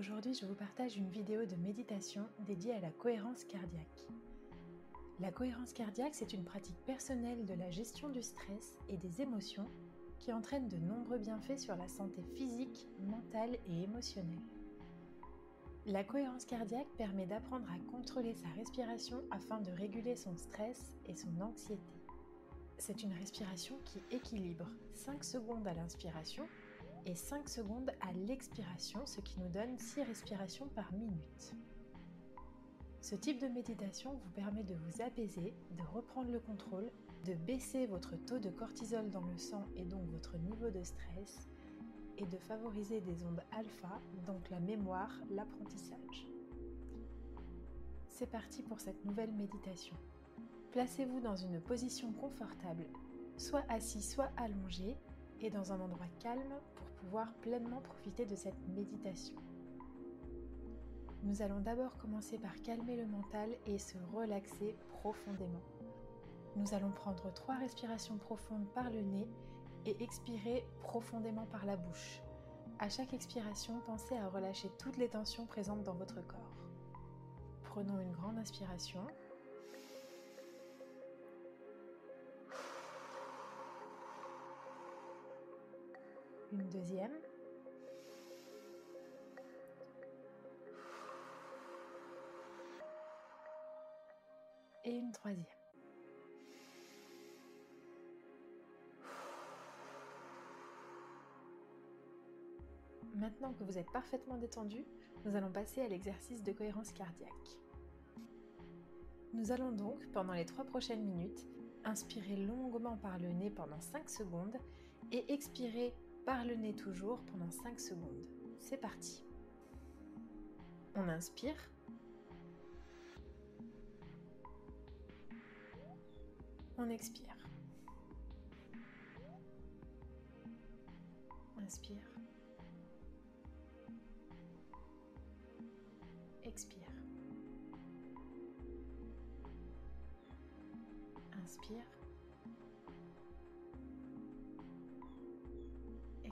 Aujourd'hui, je vous partage une vidéo de méditation dédiée à la cohérence cardiaque. La cohérence cardiaque, c'est une pratique personnelle de la gestion du stress et des émotions qui entraîne de nombreux bienfaits sur la santé physique, mentale et émotionnelle. La cohérence cardiaque permet d'apprendre à contrôler sa respiration afin de réguler son stress et son anxiété. C'est une respiration qui équilibre 5 secondes à l'inspiration et 5 secondes à l'expiration, ce qui nous donne 6 respirations par minute. Ce type de méditation vous permet de vous apaiser, de reprendre le contrôle, de baisser votre taux de cortisol dans le sang et donc votre niveau de stress, et de favoriser des ondes alpha, donc la mémoire, l'apprentissage. C'est parti pour cette nouvelle méditation. Placez-vous dans une position confortable, soit assis, soit allongé, dans un endroit calme pour pouvoir pleinement profiter de cette méditation. Nous allons d'abord commencer par calmer le mental et se relaxer profondément. Nous allons prendre trois respirations profondes par le nez et expirer profondément par la bouche. À chaque expiration, pensez à relâcher toutes les tensions présentes dans votre corps. Prenons une grande inspiration. Une deuxième. Et une troisième. Maintenant que vous êtes parfaitement détendu, nous allons passer à l'exercice de cohérence cardiaque. Nous allons donc, pendant les trois prochaines minutes, inspirer longuement par le nez pendant 5 secondes et expirer par le nez toujours pendant 5 secondes. C'est parti. On inspire. On expire. Inspire. Expire. Inspire.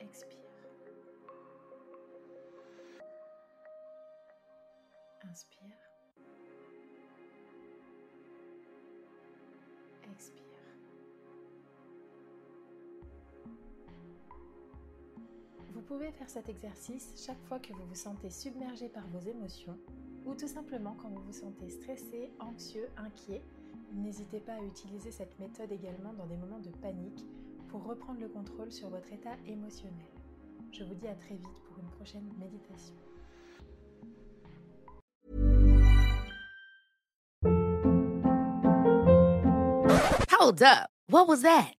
Expire. Inspire. Expire. Vous pouvez faire cet exercice chaque fois que vous vous sentez submergé par vos émotions ou tout simplement quand vous vous sentez stressé, anxieux, inquiet. N'hésitez pas à utiliser cette méthode également dans des moments de panique pour reprendre le contrôle sur votre état émotionnel. Je vous dis à très vite pour une prochaine méditation. Hold up. What was that?